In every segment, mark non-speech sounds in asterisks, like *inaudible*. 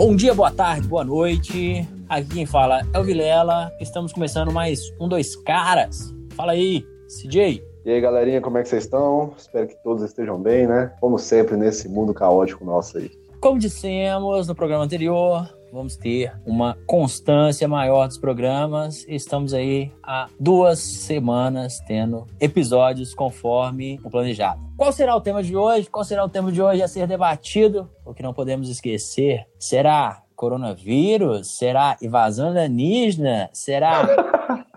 Bom dia, boa tarde, boa noite. Aqui quem fala é o Vilela. Estamos começando mais um Dois Caras. Fala aí, CJ. E aí, galerinha, como é que vocês estão? Espero que todos estejam bem, né? Como sempre, nesse mundo caótico nosso aí. Como dissemos no programa anterior, vamos ter uma constância maior dos programas. Estamos aí há duas semanas tendo episódios conforme o planejado. Qual será o tema de hoje? Qual será o tema de hoje a ser debatido? O que não podemos esquecer será coronavírus? Será invasão alienígena? Será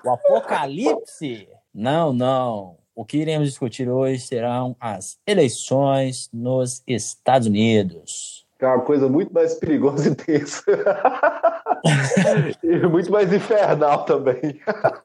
o apocalipse? Não, não. O que iremos discutir hoje serão as eleições nos Estados Unidos. É uma coisa muito mais perigosa *laughs* e tensa. e muito mais infernal também.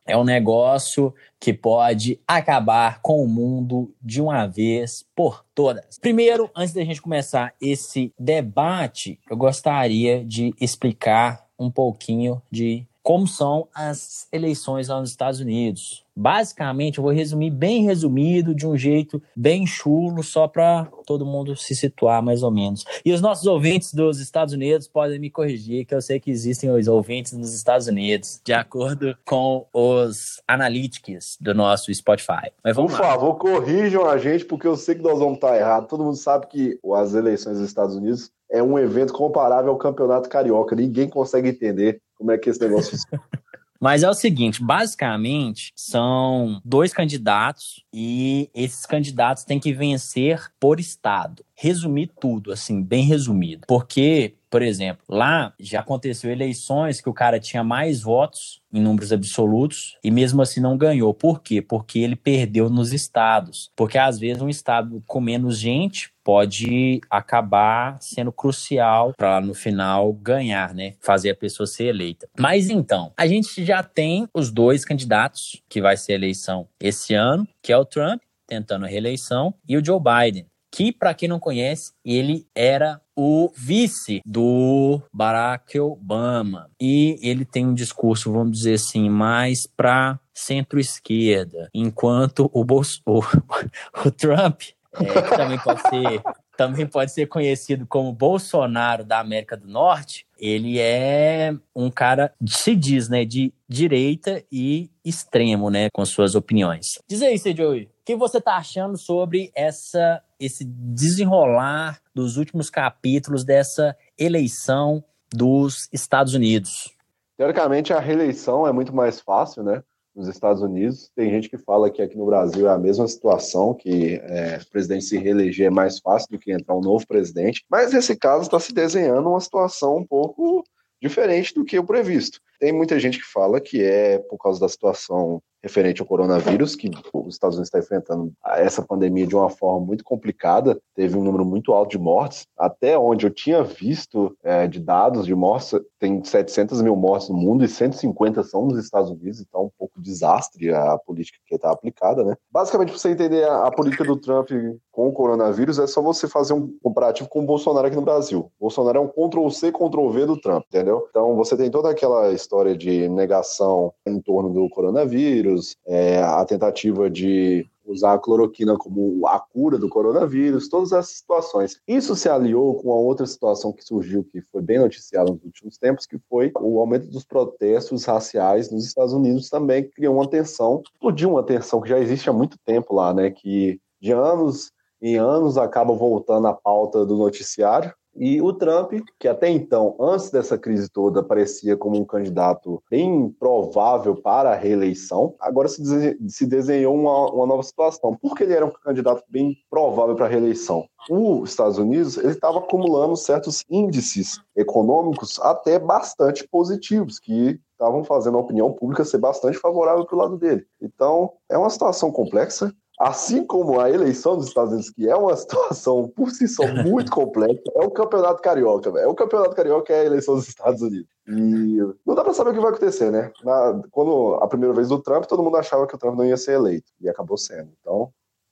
é um negócio que pode acabar com o mundo de uma vez por todas. Primeiro, antes da gente começar esse debate, eu gostaria de explicar um pouquinho de como são as eleições lá nos Estados Unidos. Basicamente, eu vou resumir bem resumido, de um jeito bem chulo, só para todo mundo se situar mais ou menos. E os nossos ouvintes dos Estados Unidos podem me corrigir, que eu sei que existem os ouvintes nos Estados Unidos, de acordo com os analytics do nosso Spotify. Mas vamos Por lá. favor, corrijam a gente, porque eu sei que nós vamos estar errados. Todo mundo sabe que as eleições dos Estados Unidos é um evento comparável ao Campeonato Carioca. Ninguém consegue entender como é que esse negócio funciona. *laughs* Mas é o seguinte, basicamente são dois candidatos e esses candidatos têm que vencer por estado. Resumir tudo, assim, bem resumido. Porque por exemplo, lá já aconteceu eleições que o cara tinha mais votos em números absolutos e mesmo assim não ganhou. Por quê? Porque ele perdeu nos estados. Porque às vezes um estado com menos gente pode acabar sendo crucial para no final ganhar, né? Fazer a pessoa ser eleita. Mas então, a gente já tem os dois candidatos que vai ser eleição esse ano, que é o Trump tentando a reeleição e o Joe Biden que, para quem não conhece, ele era o vice do Barack Obama. E ele tem um discurso, vamos dizer assim, mais para centro-esquerda, enquanto o, Bolso, *laughs* o, Trump, é, que também pode ser também pode ser conhecido como Bolsonaro da América do Norte, ele é um cara, se diz, né, de direita e extremo, né, com suas opiniões. Diz aí, Joey, o que você tá achando sobre essa esse desenrolar dos últimos capítulos dessa eleição dos Estados Unidos? Teoricamente, a reeleição é muito mais fácil, né? Nos Estados Unidos. Tem gente que fala que aqui no Brasil é a mesma situação, que é, o presidente se reeleger é mais fácil do que entrar um novo presidente. Mas nesse caso está se desenhando uma situação um pouco diferente do que o previsto. Tem muita gente que fala que é por causa da situação referente ao coronavírus, que os Estados Unidos está enfrentando essa pandemia de uma forma muito complicada, teve um número muito alto de mortes, até onde eu tinha visto é, de dados de mortes, tem 700 mil mortes no mundo e 150 são nos Estados Unidos, então é um pouco desastre a política que está aplicada, né? Basicamente, para você entender a, a, política do Trump com o coronavírus, é só você fazer um comparativo com o Bolsonaro aqui no Brasil. O Bolsonaro é um Ctrl-C, Ctrl-V do Trump, entendeu? Então, você tem toda aquela história de negação em torno do coronavírus, é, a tentativa de usar a cloroquina como a cura do coronavírus, todas essas situações. Isso se aliou com a outra situação que surgiu, que foi bem noticiada nos últimos tempos, que foi o aumento dos protestos raciais nos Estados Unidos também, que criou uma tensão, explodiu uma tensão que já existe há muito tempo lá, né, que de anos em anos acaba voltando à pauta do noticiário, e o Trump, que até então, antes dessa crise toda, parecia como um candidato bem provável para a reeleição, agora se, desenhou uma, uma nova situação. Porque ele era um candidato bem provável para a reeleição. Os Estados Unidos ele estava acumulando certos índices econômicos até bastante positivos, que estavam fazendo a opinião pública ser bastante favorável para o lado dele. Então, é uma situação complexa. Assim como a eleição dos Estados Unidos, que é uma *laughs* situação por si só muito complexa, é o campeonato carioca, véio. É o campeonato carioca é a eleição dos Estados Unidos. E não dá para saber o que vai acontecer, né? Na, quando a primeira vez do Trump, todo mundo achava que o Trump não ia ser eleito. E acabou sendo. Então,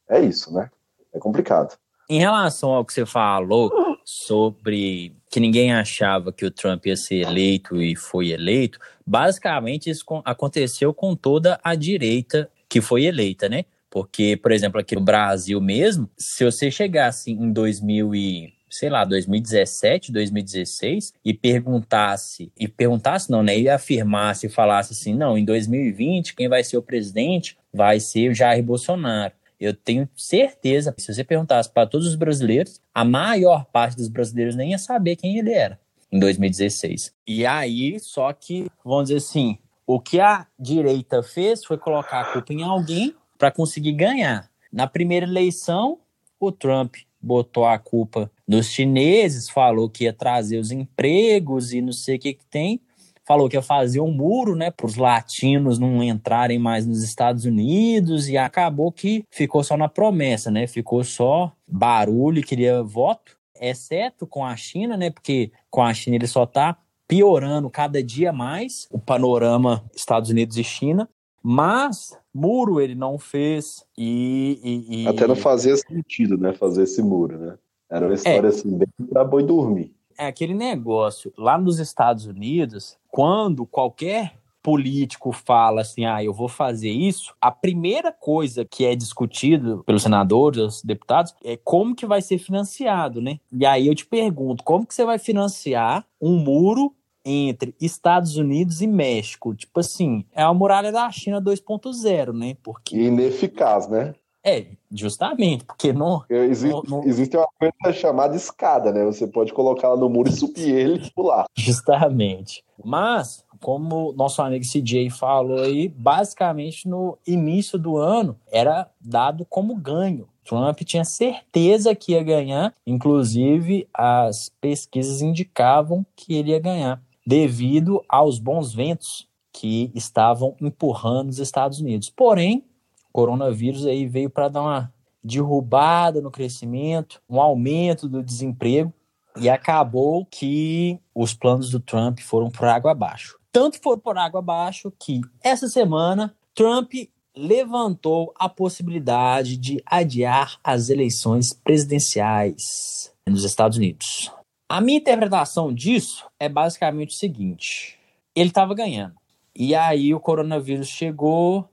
é isso, né? É complicado. Em relação ao que você falou sobre que ninguém achava que o Trump ia ser eleito e foi eleito, basicamente isso aconteceu com toda a direita que foi eleita, né? Porque, por exemplo, aqui no Brasil mesmo, se você chegasse em 2000 e sei lá, 2017, 2016 e perguntasse, e perguntasse não, né, e afirmasse e falasse assim, não, em 2020 quem vai ser o presidente vai ser o Jair Bolsonaro. Eu tenho certeza, se você perguntasse para todos os brasileiros, a maior parte dos brasileiros nem ia saber quem ele era em 2016. E aí, só que, vamos dizer assim, o que a direita fez foi colocar a culpa em alguém para conseguir ganhar. Na primeira eleição, o Trump botou a culpa nos chineses, falou que ia trazer os empregos e não sei o que, que tem. Falou que ia fazer um muro, né, para os latinos não entrarem mais nos Estados Unidos e acabou que ficou só na promessa, né? Ficou só barulho, queria voto, exceto com a China, né? Porque com a China ele só está piorando cada dia mais o panorama Estados Unidos e China. Mas muro ele não fez e, e, e... Até não fazia sentido, né? Fazer esse muro, né? Era uma história é, assim, bem pra boi dormir. É aquele negócio. Lá nos Estados Unidos, quando qualquer político fala assim, ah, eu vou fazer isso, a primeira coisa que é discutido pelos senadores, os deputados, é como que vai ser financiado, né? E aí eu te pergunto, como que você vai financiar um muro entre Estados Unidos e México. Tipo assim, é a muralha da China 2.0, né? Porque... Ineficaz, né? É, justamente, porque não. Existe, não, não... existe uma coisa chamada escada, né? Você pode colocar ela no muro e subir ele e pular. *laughs* Justamente. Mas, como nosso amigo CJ falou aí, basicamente no início do ano era dado como ganho. Trump tinha certeza que ia ganhar, inclusive as pesquisas indicavam que ele ia ganhar devido aos bons ventos que estavam empurrando os Estados Unidos. Porém, o coronavírus aí veio para dar uma derrubada no crescimento, um aumento do desemprego e acabou que os planos do Trump foram por água abaixo. Tanto foram por água abaixo que essa semana Trump levantou a possibilidade de adiar as eleições presidenciais nos Estados Unidos. A minha interpretação disso é basicamente o seguinte: ele estava ganhando. E aí o coronavírus chegou,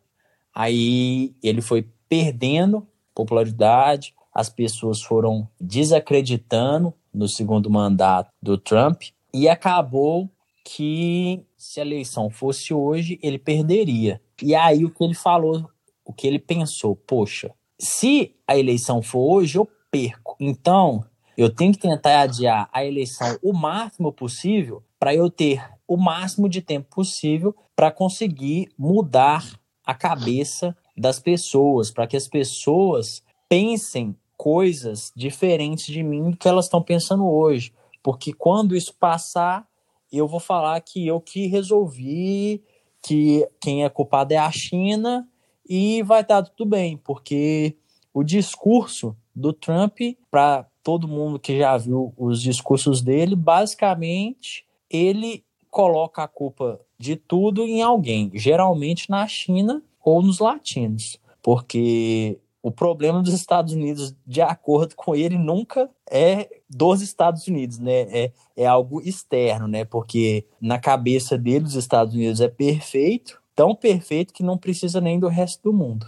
aí ele foi perdendo popularidade, as pessoas foram desacreditando no segundo mandato do Trump e acabou que se a eleição fosse hoje, ele perderia. E aí o que ele falou, o que ele pensou, poxa, se a eleição for hoje, eu perco. Então, eu tenho que tentar adiar a eleição o máximo possível para eu ter o máximo de tempo possível para conseguir mudar a cabeça das pessoas, para que as pessoas pensem coisas diferentes de mim do que elas estão pensando hoje. Porque quando isso passar, eu vou falar que eu que resolvi, que quem é culpado é a China e vai estar tudo bem, porque o discurso do Trump para todo mundo que já viu os discursos dele, basicamente ele coloca a culpa de tudo em alguém, geralmente na China ou nos latinos, porque o problema dos Estados Unidos, de acordo com ele, nunca é dos Estados Unidos, né? É, é algo externo, né? Porque na cabeça dele, os Estados Unidos é perfeito, tão perfeito que não precisa nem do resto do mundo.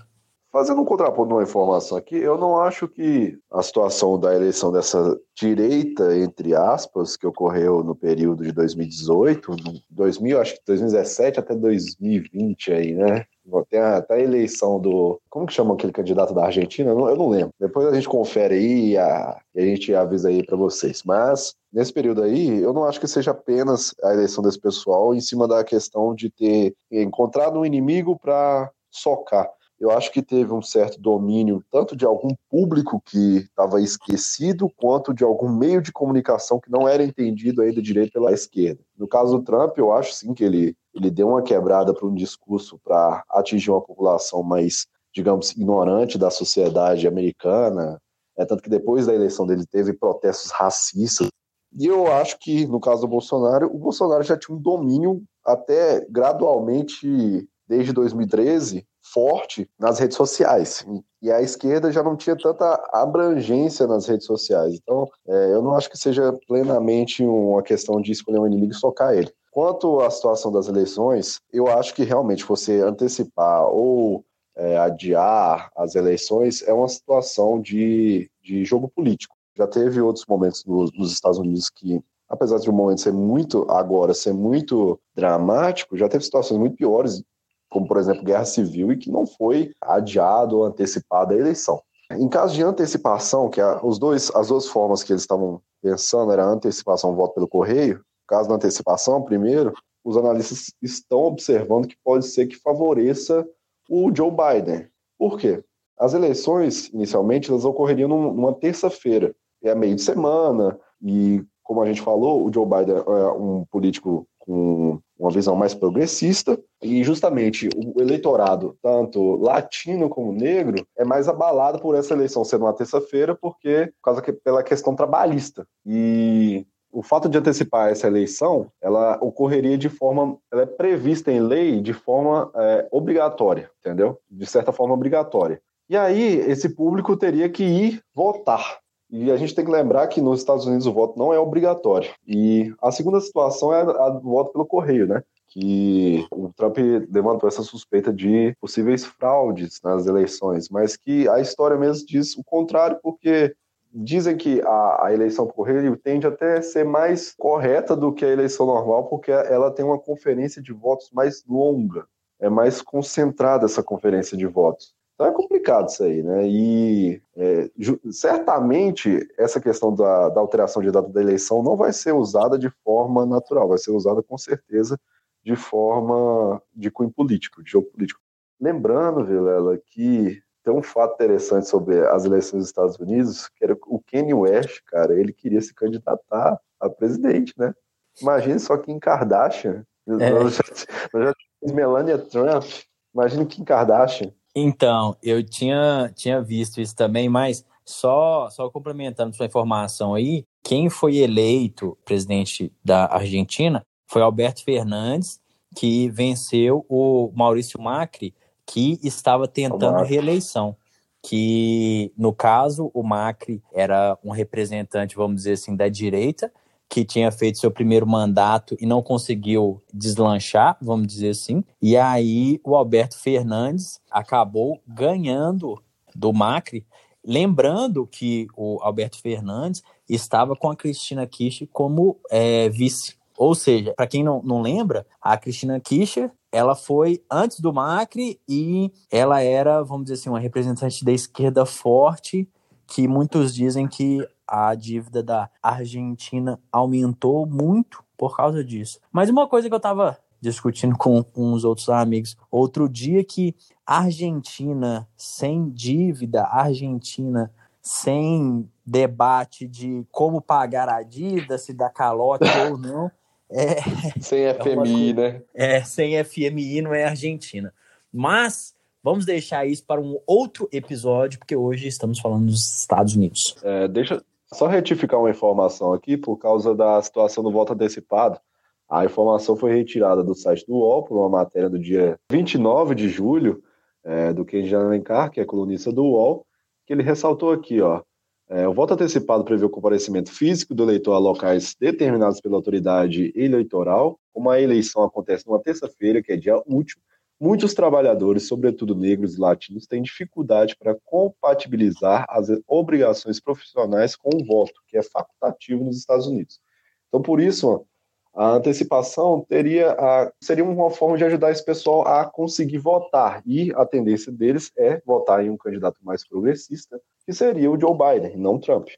Fazendo um contraponto numa informação aqui, eu não acho que a situação da eleição dessa direita, entre aspas, que ocorreu no período de 2018, 2000, acho que 2017 até 2020 aí, né? Tem até a eleição do. Como que chama aquele candidato da Argentina? Eu não, eu não lembro. Depois a gente confere aí e a, a gente avisa aí para vocês. Mas nesse período aí, eu não acho que seja apenas a eleição desse pessoal em cima da questão de ter encontrado um inimigo para socar eu acho que teve um certo domínio tanto de algum público que estava esquecido, quanto de algum meio de comunicação que não era entendido ainda direito pela esquerda. No caso do Trump, eu acho sim que ele, ele deu uma quebrada para um discurso para atingir uma população mais, digamos, ignorante da sociedade americana. É tanto que depois da eleição dele teve protestos racistas. E eu acho que, no caso do Bolsonaro, o Bolsonaro já tinha um domínio até gradualmente desde 2013 forte nas redes sociais. E a esquerda já não tinha tanta abrangência nas redes sociais. Então, é, eu não acho que seja plenamente uma questão de escolher um inimigo e socar ele. Quanto à situação das eleições, eu acho que realmente você antecipar ou é, adiar as eleições é uma situação de, de jogo político. Já teve outros momentos no, nos Estados Unidos que, apesar de um momento ser muito, agora, ser muito dramático, já teve situações muito piores, como, por exemplo, guerra civil, e que não foi adiado ou antecipada a eleição. Em caso de antecipação, que os dois, as duas formas que eles estavam pensando era antecipação, voto pelo correio, caso da antecipação, primeiro, os analistas estão observando que pode ser que favoreça o Joe Biden. Por quê? As eleições, inicialmente, elas ocorreriam numa terça-feira, é meio de semana, e como a gente falou, o Joe Biden é um político com uma visão mais progressista, e justamente o eleitorado, tanto latino como negro, é mais abalado por essa eleição ser uma terça-feira, porque por causa que, pela questão trabalhista. E o fato de antecipar essa eleição, ela ocorreria de forma, ela é prevista em lei de forma é, obrigatória, entendeu? De certa forma obrigatória. E aí esse público teria que ir votar. E a gente tem que lembrar que nos Estados Unidos o voto não é obrigatório. E a segunda situação é a do voto pelo correio, né? que o Trump levantou essa suspeita de possíveis fraudes nas eleições, mas que a história mesmo diz o contrário, porque dizem que a, a eleição por correio tende até a ser mais correta do que a eleição normal, porque ela tem uma conferência de votos mais longa, é mais concentrada essa conferência de votos. Então é complicado isso aí, né? E é, certamente essa questão da, da, alteração de data da eleição não vai ser usada de forma natural, vai ser usada com certeza de forma de cunho político, de jogo político. Lembrando, Vilela, que tem um fato interessante sobre as eleições dos Estados Unidos, que era o Kanye West, cara, ele queria se candidatar a presidente, né? Imagine só Kim Kardashian. É. Nós, já, nós já tínhamos Melania Trump. Imagine Kim Kardashian. Então, eu tinha, tinha visto isso também, mas só, só complementando sua informação aí, quem foi eleito presidente da Argentina foi Alberto Fernandes, que venceu o Maurício Macri que estava tentando reeleição. Que, no caso, o Macri era um representante, vamos dizer assim, da direita, que tinha feito seu primeiro mandato e não conseguiu deslanchar, vamos dizer assim. E aí o Alberto Fernandes acabou ganhando do Macri, lembrando que o Alberto Fernandes estava com a Cristina Kirchner como é, vice. Ou seja, para quem não, não lembra, a Cristina Kirchner ela foi antes do Macri e ela era, vamos dizer assim, uma representante da esquerda forte, que muitos dizem que a dívida da Argentina aumentou muito por causa disso. Mas uma coisa que eu estava discutindo com uns outros amigos outro dia que Argentina sem dívida, Argentina sem debate de como pagar a dívida, se dá calote ou *laughs* não, é, sem FMI, é né? É, sem FMI não é Argentina. Mas vamos deixar isso para um outro episódio, porque hoje estamos falando dos Estados Unidos. É, deixa só retificar uma informação aqui, por causa da situação do voto antecipado. A informação foi retirada do site do UOL, por uma matéria do dia 29 de julho, é, do Kenji Alencar, que é colunista do UOL, que ele ressaltou aqui, ó, é, o voto antecipado prevê o comparecimento físico do eleitor a locais determinados pela autoridade eleitoral. Como a eleição acontece numa terça-feira, que é dia útil, muitos trabalhadores, sobretudo negros e latinos, têm dificuldade para compatibilizar as obrigações profissionais com o voto, que é facultativo nos Estados Unidos. Então, por isso, a antecipação teria a, seria uma forma de ajudar esse pessoal a conseguir votar. E a tendência deles é votar em um candidato mais progressista, que seria o Joe Biden, não Trump.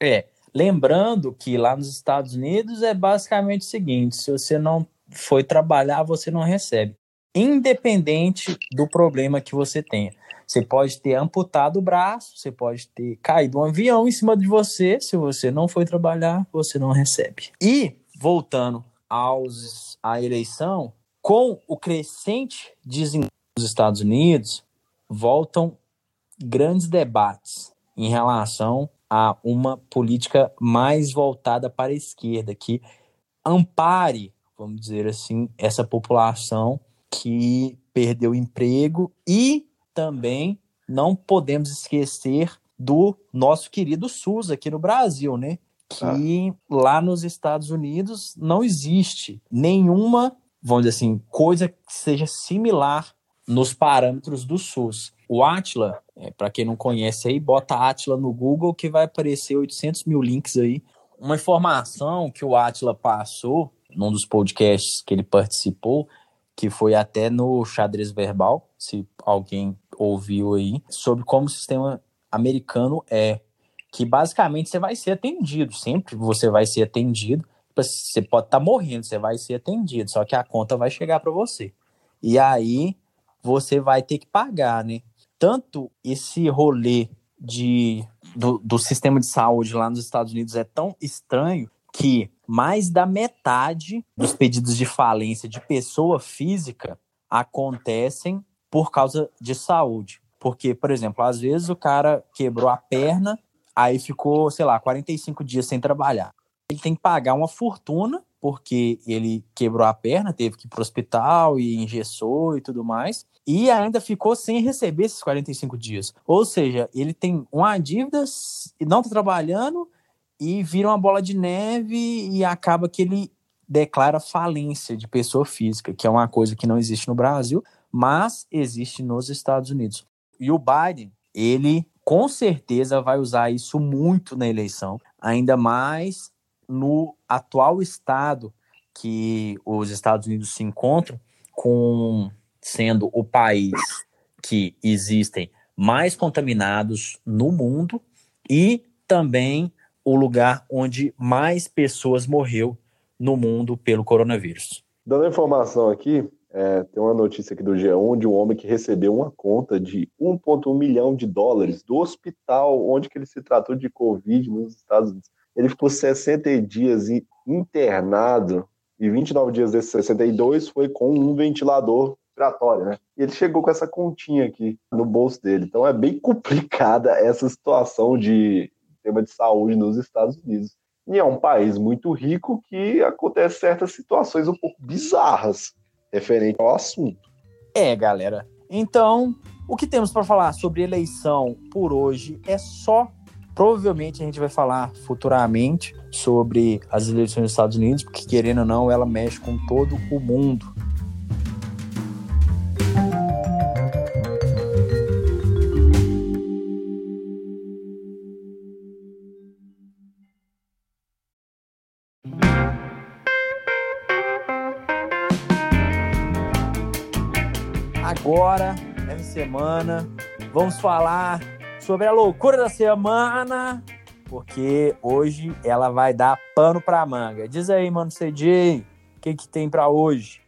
É. Lembrando que lá nos Estados Unidos é basicamente o seguinte: se você não foi trabalhar, você não recebe. Independente do problema que você tenha. Você pode ter amputado o braço, você pode ter caído um avião em cima de você. Se você não foi trabalhar, você não recebe. E voltando aos, à eleição, com o crescente desemprego dos Estados Unidos, voltam grandes debates em relação a uma política mais voltada para a esquerda, que ampare, vamos dizer assim, essa população que perdeu emprego e também não podemos esquecer do nosso querido SUS aqui no Brasil, né? que ah. lá nos Estados Unidos não existe nenhuma, vamos dizer assim, coisa que seja similar nos parâmetros do SUS. O Atila, é, para quem não conhece aí, bota Atila no Google que vai aparecer 800 mil links aí. Uma informação que o Atila passou num dos podcasts que ele participou, que foi até no Xadrez Verbal, se alguém ouviu aí, sobre como o sistema americano é. Que basicamente você vai ser atendido, sempre você vai ser atendido. Você pode estar tá morrendo, você vai ser atendido, só que a conta vai chegar para você. E aí você vai ter que pagar, né? Tanto esse rolê de, do, do sistema de saúde lá nos Estados Unidos é tão estranho que mais da metade dos pedidos de falência de pessoa física acontecem por causa de saúde. Porque, por exemplo, às vezes o cara quebrou a perna, aí ficou, sei lá, 45 dias sem trabalhar. Ele tem que pagar uma fortuna, porque ele quebrou a perna, teve que ir para o hospital e engessou e tudo mais, e ainda ficou sem receber esses 45 dias. Ou seja, ele tem uma dívida e não está trabalhando e vira uma bola de neve e acaba que ele declara falência de pessoa física, que é uma coisa que não existe no Brasil, mas existe nos Estados Unidos. E o Biden, ele com certeza vai usar isso muito na eleição, ainda mais no atual estado que os Estados Unidos se encontram, com sendo o país que existem mais contaminados no mundo e também o lugar onde mais pessoas morreu no mundo pelo coronavírus. Dando informação aqui, é, tem uma notícia aqui do G1 de um homem que recebeu uma conta de 1,1 milhão de dólares do hospital onde ele se tratou de Covid nos Estados Unidos. Ele ficou 60 dias internado e 29 dias desses 62 foi com um ventilador respiratório, né? E ele chegou com essa continha aqui no bolso dele. Então é bem *laughs* complicada essa situação de sistema de saúde nos Estados Unidos. E é um país muito rico que acontece certas situações um pouco bizarras referente ao assunto. É, galera. Então, o que temos para falar sobre eleição por hoje é só. Provavelmente a gente vai falar futuramente sobre as eleições dos Estados Unidos, porque querendo ou não, ela mexe com todo o mundo. Semana, vamos falar sobre a loucura da semana, porque hoje ela vai dar pano pra manga. Diz aí, mano, CJ, o que, que tem para hoje?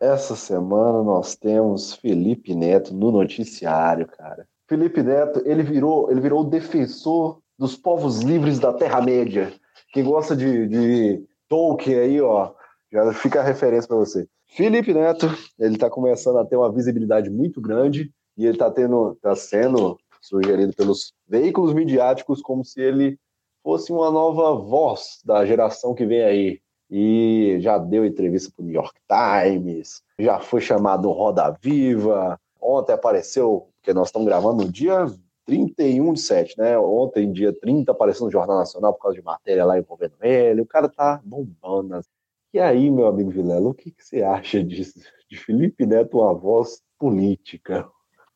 Essa semana nós temos Felipe Neto no noticiário, cara. Felipe Neto, ele virou, ele virou o defensor dos povos livres da Terra-média. Quem gosta de, de Tolkien aí, ó, já fica a referência para você. Felipe Neto, ele está começando a ter uma visibilidade muito grande e ele está tendo, tá sendo sugerido pelos veículos midiáticos como se ele fosse uma nova voz da geração que vem aí. E já deu entrevista para o New York Times, já foi chamado Roda Viva. Ontem apareceu, porque nós estamos gravando no dia 31 de 7, né? Ontem, dia 30, apareceu no Jornal Nacional por causa de matéria lá envolvendo ele. O cara tá bombando e aí, meu amigo Vilela, o que, que você acha disso? De Felipe Neto, uma voz política?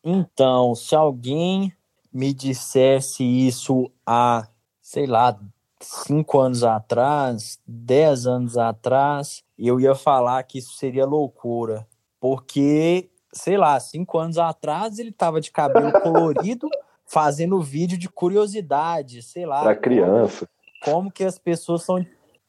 Então, se alguém me dissesse isso há, sei lá, cinco anos atrás, dez anos atrás, eu ia falar que isso seria loucura. Porque, sei lá, cinco anos atrás ele estava de cabelo *laughs* colorido, fazendo vídeo de curiosidade, sei lá. Para criança. Como, como que as pessoas são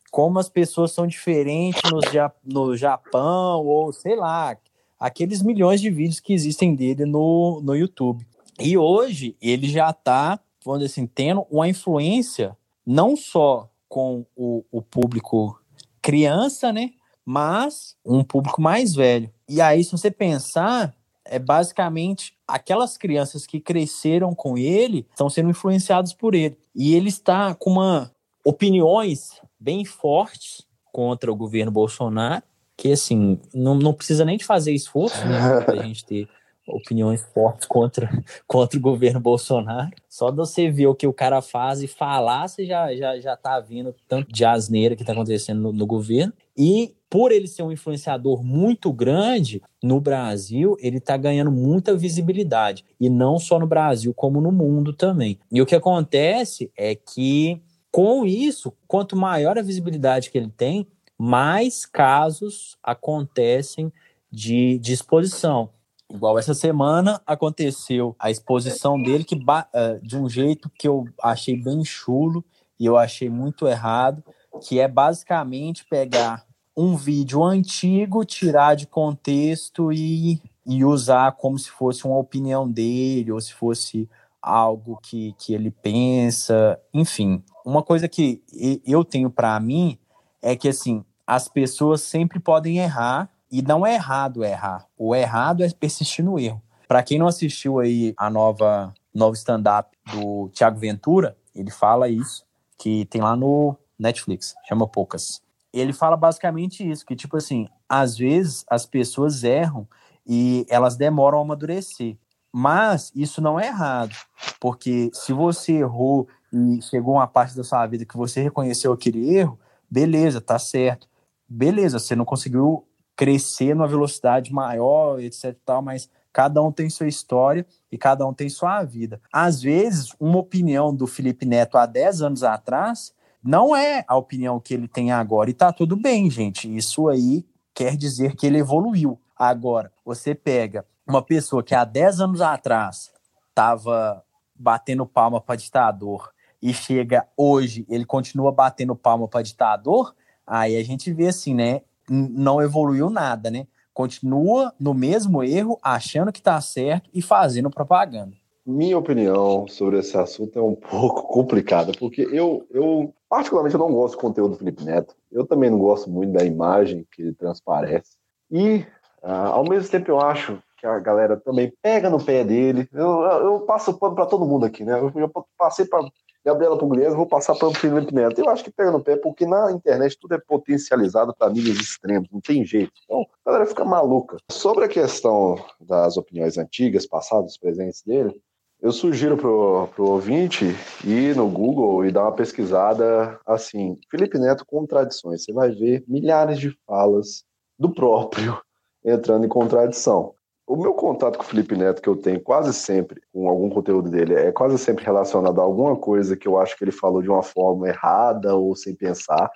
como as pessoas são diferentes no, no Japão, ou sei lá, aqueles milhões de vídeos que existem dele no, no YouTube. E hoje ele já está, vamos dizer assim, tendo uma influência não só com o, o público criança, né? Mas um público mais velho. E aí, se você pensar, é basicamente aquelas crianças que cresceram com ele estão sendo influenciadas por ele. E ele está com uma opiniões bem fortes contra o governo Bolsonaro, que assim, não, não precisa nem de fazer esforço né, *laughs* para a gente ter opiniões fortes contra, *laughs* contra o governo Bolsonaro. Só de você ver o que o cara faz e falar, você já, já, já tá vendo tanto de asneira que tá acontecendo no, no governo. E por ele ser um influenciador muito grande no Brasil, ele está ganhando muita visibilidade. E não só no Brasil, como no mundo também. E o que acontece é que, com isso, quanto maior a visibilidade que ele tem, mais casos acontecem de, exposição. Igual essa semana aconteceu a exposição dele que uh, de um jeito que eu achei bem chulo e eu achei muito errado, que é basicamente pegar um vídeo antigo, tirar de contexto e, e usar como se fosse uma opinião dele ou se fosse algo que, que ele pensa, enfim. Uma coisa que eu tenho para mim é que assim, as pessoas sempre podem errar e não é errado errar. O errado é persistir no erro. Para quem não assistiu aí a nova novo stand-up do Tiago Ventura, ele fala isso, que tem lá no Netflix, chama Poucas. Ele fala basicamente isso, que tipo assim, às vezes as pessoas erram e elas demoram a amadurecer. Mas isso não é errado, porque se você errou e chegou uma parte da sua vida que você reconheceu aquele erro, beleza, tá certo. Beleza, você não conseguiu crescer numa velocidade maior, etc tal, mas cada um tem sua história e cada um tem sua vida. Às vezes, uma opinião do Felipe Neto há 10 anos atrás não é a opinião que ele tem agora e tá tudo bem, gente. Isso aí quer dizer que ele evoluiu. Agora, você pega uma pessoa que há 10 anos atrás estava batendo palma para ditador e chega hoje, ele continua batendo palma para ditador, aí a gente vê assim, né? não evoluiu nada, né? Continua no mesmo erro, achando que está certo e fazendo propaganda. Minha opinião sobre esse assunto é um pouco complicada, porque eu, eu particularmente, eu não gosto do conteúdo do Felipe Neto. Eu também não gosto muito da imagem que ele transparece. E, ah, ao mesmo tempo, eu acho que a galera também pega no pé dele. Eu, eu passo pano para todo mundo aqui, né? Eu passei para Gabriela Pugliese, vou passar para o Felipe Neto. Eu acho que pega no pé, porque na internet tudo é potencializado para níveis extremos, não tem jeito. Então, a galera fica maluca. Sobre a questão das opiniões antigas, passadas, presentes dele, eu sugiro pro, pro ouvinte ir no Google e dar uma pesquisada assim, Felipe Neto contradições. Você vai ver milhares de falas do próprio *laughs* entrando em contradição. O meu contato com o Felipe Neto, que eu tenho quase sempre com algum conteúdo dele, é quase sempre relacionado a alguma coisa que eu acho que ele falou de uma forma errada ou sem pensar.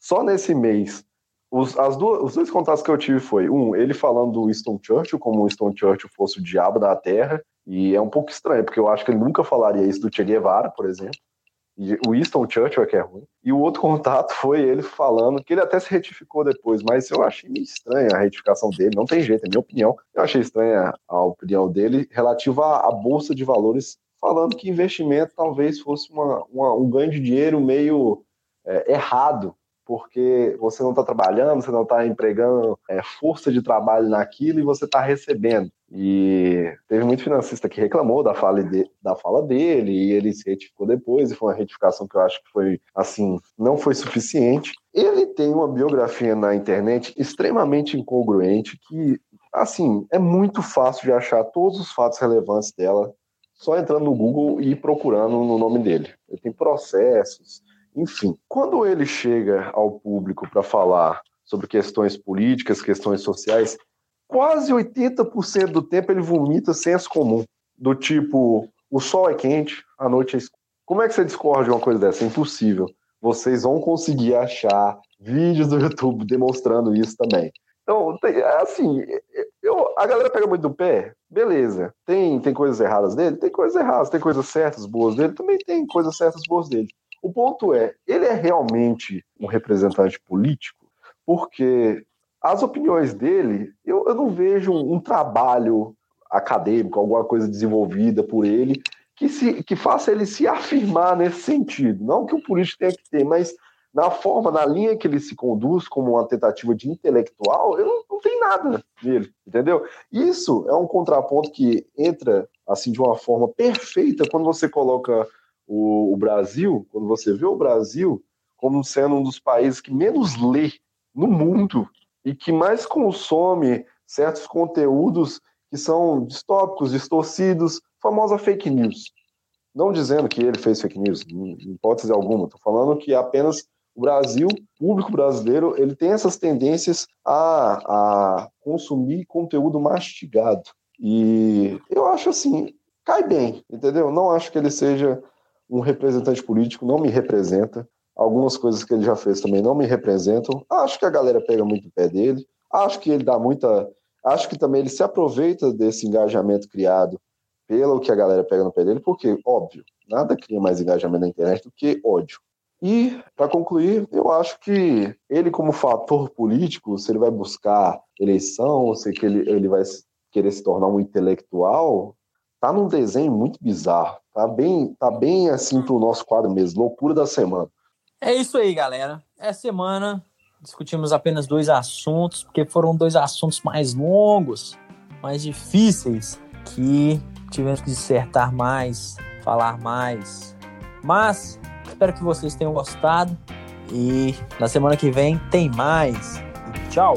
Só nesse mês, os, as duas, os dois contatos que eu tive foi, um, ele falando do Winston Churchill, como o Winston Churchill fosse o diabo da Terra, e é um pouco estranho, porque eu acho que ele nunca falaria isso do Che Guevara, por exemplo. O Winston Churchill é que é ruim. E o outro contato foi ele falando, que ele até se retificou depois, mas eu achei meio estranha a retificação dele, não tem jeito, é minha opinião. Eu achei estranha a opinião dele relativa à, Bolsa de Valores, falando que investimento talvez fosse uma, uma um ganho de dinheiro meio é, errado porque você não está trabalhando, você não está empregando é, força de trabalho naquilo e você está recebendo. E teve muito financista que reclamou da fala, de, da fala dele e ele se retificou depois, e foi uma retificação que eu acho que foi, assim, não foi suficiente. Ele tem uma biografia na internet extremamente incongruente que, assim, é muito fácil de achar todos os fatos relevantes dela só entrando no Google e procurando no nome dele. Ele tem processos, enfim, quando ele chega ao público para falar sobre questões políticas, questões sociais, quase 80% do tempo ele vomita senso comum, do tipo, o sol é quente, a noite é escura. Como é que você discorda de uma coisa dessa? É impossível. Vocês vão conseguir achar vídeos do YouTube demonstrando isso também. Então, assim, eu, a galera pega muito do pé, beleza. Tem, tem coisas erradas dele? Tem coisas erradas. Tem coisas certas, boas dele? Também tem coisas certas, boas dele. O ponto é, ele é realmente um representante político? Porque as opiniões dele, eu, eu não vejo um, um trabalho acadêmico, alguma coisa desenvolvida por ele, que, se, que faça ele se afirmar nesse sentido. Não que o político tenha que ter, mas na forma, na linha que ele se conduz como uma tentativa de intelectual, eu não, não nada nele, entendeu? Isso é um contraponto que entra assim de uma forma perfeita quando você coloca o, o Brasil, quando você vê o Brasil como sendo um dos países que menos lê no mundo e que mais consome certos conteúdos que são distópicos, distorcidos, famosa fake news. Não dizendo que ele fez fake news, em hipótese alguma, estou falando que apenas O Brasil, o público brasileiro, ele tem essas tendências a, a consumir conteúdo mastigado. E eu acho assim, cai bem, entendeu? Não acho que ele seja um representante político, não me representa. Algumas coisas que ele já fez também não me representam. Acho que a galera pega muito o pé dele. Acho que ele dá muita. Acho que também ele se aproveita desse engajamento criado pelo que a galera pega no pé dele, porque, óbvio, nada cria mais engajamento na internet do que ódio. E, para concluir, eu acho que ele, como fator político, se ele vai buscar eleição, se ele, ele vai querer se tornar um intelectual, tá num desenho muito bizarro. Tá bem, tá bem assim pro nosso quadro mesmo, loucura da semana. É isso aí, galera. Essa semana discutimos apenas dois assuntos, porque foram dois assuntos mais longos, mais difíceis, que tivemos que dissertar mais, falar mais. Mas espero que vocês tenham gostado e na semana que vem tem mais. Tchau!